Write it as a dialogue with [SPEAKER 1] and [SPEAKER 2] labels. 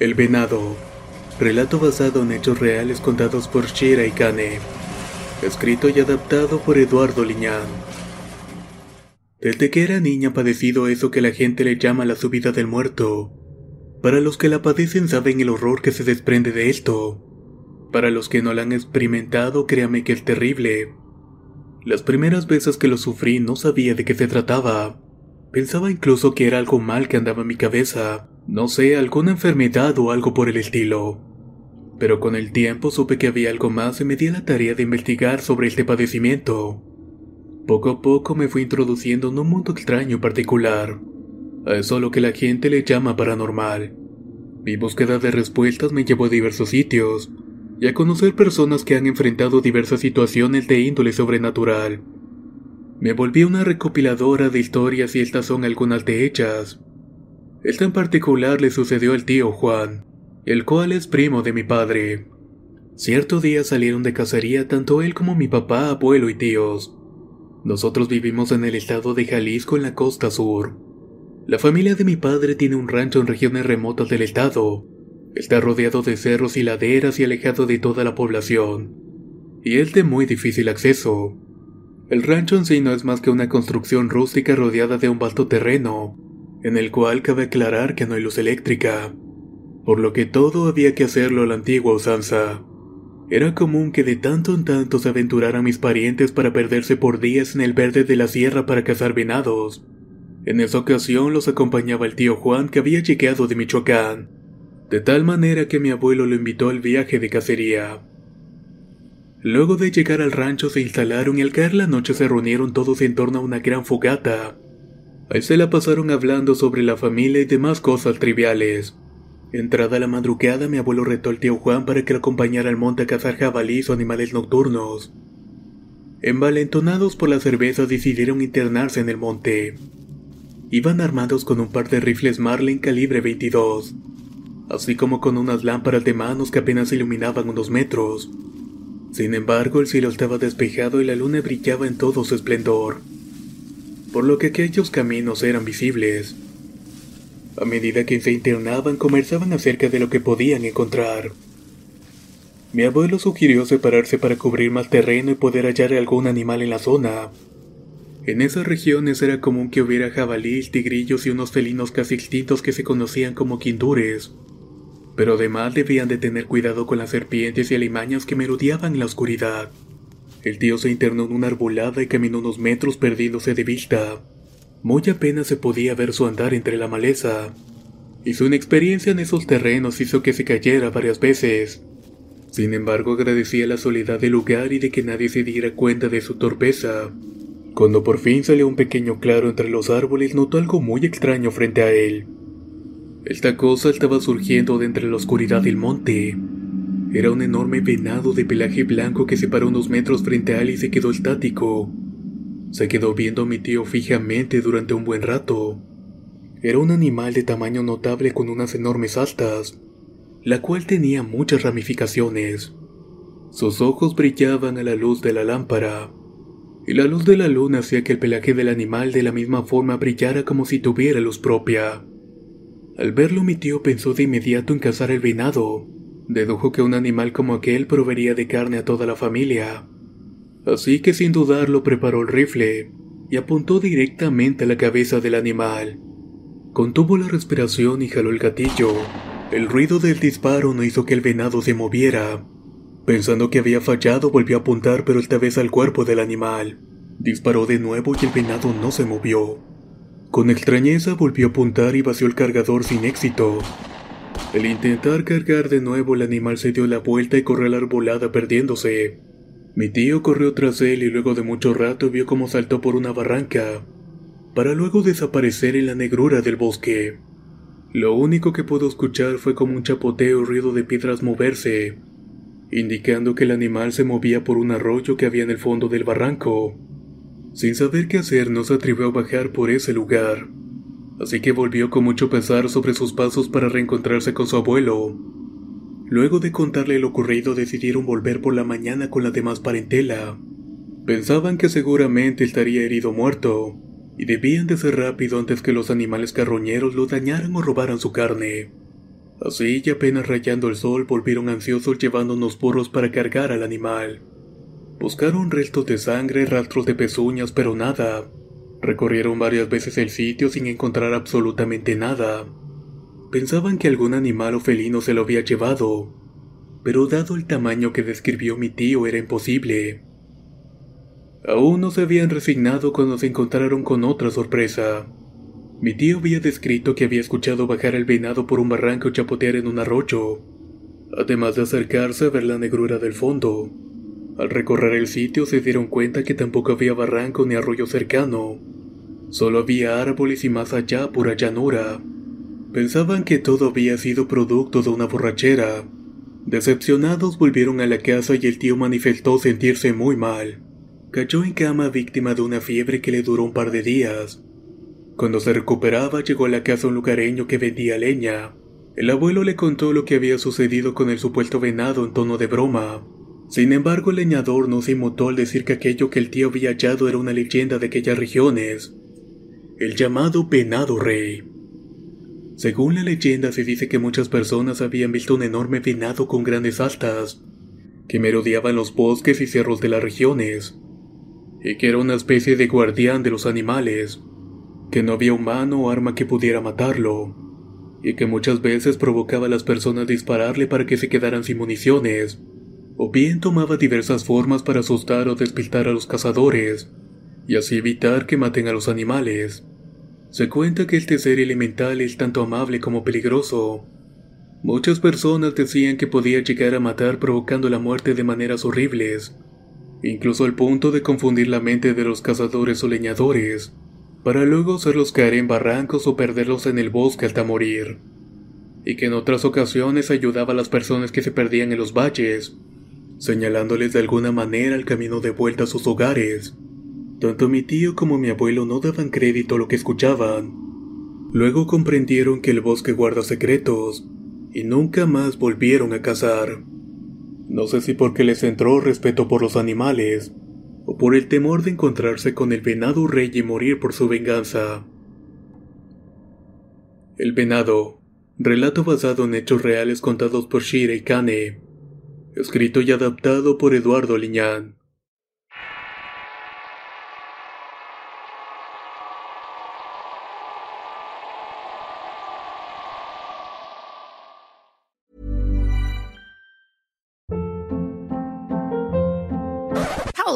[SPEAKER 1] El Venado. Relato basado en hechos reales contados por Shira y Kane. Escrito y adaptado por Eduardo Liñán. Desde que era niña padecido eso que la gente le llama la subida del muerto. Para los que la padecen saben el horror que se desprende de esto. Para los que no la han experimentado, créame que es terrible. Las primeras veces que lo sufrí no sabía de qué se trataba. Pensaba incluso que era algo mal que andaba en mi cabeza no sé, alguna enfermedad o algo por el estilo. Pero con el tiempo supe que había algo más y me di la tarea de investigar sobre este padecimiento. Poco a poco me fui introduciendo en un mundo extraño particular. A eso lo que la gente le llama paranormal. Mi búsqueda de respuestas me llevó a diversos sitios y a conocer personas que han enfrentado diversas situaciones de índole sobrenatural. Me volví una recopiladora de historias y estas son algunas de ellas. Esto en particular le sucedió al tío Juan, el cual es primo de mi padre. Cierto día salieron de cacería tanto él como mi papá, abuelo y tíos. Nosotros vivimos en el estado de Jalisco en la costa sur. La familia de mi padre tiene un rancho en regiones remotas del estado. Está rodeado de cerros y laderas y alejado de toda la población. Y es de muy difícil acceso. El rancho en sí no es más que una construcción rústica rodeada de un vasto terreno, en el cual cabe aclarar que no hay luz eléctrica, por lo que todo había que hacerlo a la antigua usanza. Era común que de tanto en tanto se aventuraran mis parientes para perderse por días en el verde de la sierra para cazar venados. En esa ocasión los acompañaba el tío Juan que había llegado de Michoacán, de tal manera que mi abuelo lo invitó al viaje de cacería. Luego de llegar al rancho se instalaron y al caer la noche se reunieron todos en torno a una gran fogata, Ahí se la pasaron hablando sobre la familia y demás cosas triviales. Entrada la madrugada, mi abuelo retó al tío Juan para que lo acompañara al monte a cazar jabalíes o animales nocturnos. Envalentonados por la cerveza decidieron internarse en el monte. Iban armados con un par de rifles Marlin calibre 22, así como con unas lámparas de manos que apenas iluminaban unos metros. Sin embargo, el cielo estaba despejado y la luna brillaba en todo su esplendor por lo que aquellos caminos eran visibles. A medida que se internaban, conversaban acerca de lo que podían encontrar. Mi abuelo sugirió separarse para cubrir más terreno y poder hallar algún animal en la zona. En esas regiones era común que hubiera jabalíes, tigrillos y unos felinos casi extintos que se conocían como quindures. Pero además debían de tener cuidado con las serpientes y alimañas que merodeaban en la oscuridad. El tío se internó en una arbolada y caminó unos metros perdiéndose de vista. Muy apenas se podía ver su andar entre la maleza, y su inexperiencia en esos terrenos hizo que se cayera varias veces. Sin embargo, agradecía la soledad del lugar y de que nadie se diera cuenta de su torpeza. Cuando por fin salió un pequeño claro entre los árboles, notó algo muy extraño frente a él. Esta cosa estaba surgiendo de entre la oscuridad del monte. Era un enorme venado de pelaje blanco que se paró unos metros frente a él y se quedó estático. Se quedó viendo a mi tío fijamente durante un buen rato. Era un animal de tamaño notable con unas enormes astas, la cual tenía muchas ramificaciones. Sus ojos brillaban a la luz de la lámpara, y la luz de la luna hacía que el pelaje del animal de la misma forma brillara como si tuviera luz propia. Al verlo mi tío pensó de inmediato en cazar el venado, Dedujo que un animal como aquel proveería de carne a toda la familia. Así que sin dudarlo preparó el rifle y apuntó directamente a la cabeza del animal. Contuvo la respiración y jaló el gatillo. El ruido del disparo no hizo que el venado se moviera. Pensando que había fallado, volvió a apuntar, pero esta vez al cuerpo del animal. Disparó de nuevo y el venado no se movió. Con extrañeza volvió a apuntar y vació el cargador sin éxito. Al intentar cargar de nuevo el animal se dio la vuelta y corrió a la arbolada perdiéndose. Mi tío corrió tras él y luego de mucho rato vio cómo saltó por una barranca, para luego desaparecer en la negrura del bosque. Lo único que pudo escuchar fue como un chapoteo y ruido de piedras moverse, indicando que el animal se movía por un arroyo que había en el fondo del barranco. Sin saber qué hacer, no se atrevió a bajar por ese lugar así que volvió con mucho pesar sobre sus pasos para reencontrarse con su abuelo. Luego de contarle lo ocurrido decidieron volver por la mañana con la demás parentela. Pensaban que seguramente estaría herido muerto, y debían de ser rápido antes que los animales carroñeros lo dañaran o robaran su carne. Así y apenas rayando el sol volvieron ansiosos llevando unos burros para cargar al animal. Buscaron restos de sangre, rastros de pezuñas, pero nada. Recorrieron varias veces el sitio sin encontrar absolutamente nada. Pensaban que algún animal o felino se lo había llevado, pero dado el tamaño que describió mi tío era imposible. Aún no se habían resignado cuando se encontraron con otra sorpresa. Mi tío había descrito que había escuchado bajar el venado por un barranco y chapotear en un arroyo, además de acercarse a ver la negrura del fondo. Al recorrer el sitio se dieron cuenta que tampoco había barranco ni arroyo cercano. Solo había árboles y más allá pura llanura. Pensaban que todo había sido producto de una borrachera. Decepcionados volvieron a la casa y el tío manifestó sentirse muy mal. Cayó en cama víctima de una fiebre que le duró un par de días. Cuando se recuperaba llegó a la casa un lugareño que vendía leña. El abuelo le contó lo que había sucedido con el supuesto venado en tono de broma. Sin embargo, el leñador no se inmutó al decir que aquello que el tío había hallado era una leyenda de aquellas regiones, el llamado venado rey. Según la leyenda se dice que muchas personas habían visto un enorme venado con grandes astas, que merodeaba en los bosques y cerros de las regiones, y que era una especie de guardián de los animales, que no había humano o arma que pudiera matarlo, y que muchas veces provocaba a las personas dispararle para que se quedaran sin municiones, o bien tomaba diversas formas para asustar o despistar a los cazadores, y así evitar que maten a los animales. Se cuenta que este ser elemental es tanto amable como peligroso. Muchas personas decían que podía llegar a matar provocando la muerte de maneras horribles, incluso al punto de confundir la mente de los cazadores o leñadores, para luego hacerlos caer en barrancos o perderlos en el bosque hasta morir, y que en otras ocasiones ayudaba a las personas que se perdían en los valles, señalándoles de alguna manera el camino de vuelta a sus hogares. Tanto mi tío como mi abuelo no daban crédito a lo que escuchaban. Luego comprendieron que el bosque guarda secretos, y nunca más volvieron a cazar. No sé si porque les entró respeto por los animales, o por el temor de encontrarse con el venado rey y morir por su venganza. El venado, relato basado en hechos reales contados por Shira y Kane, escrito y adaptado por Eduardo Liñán.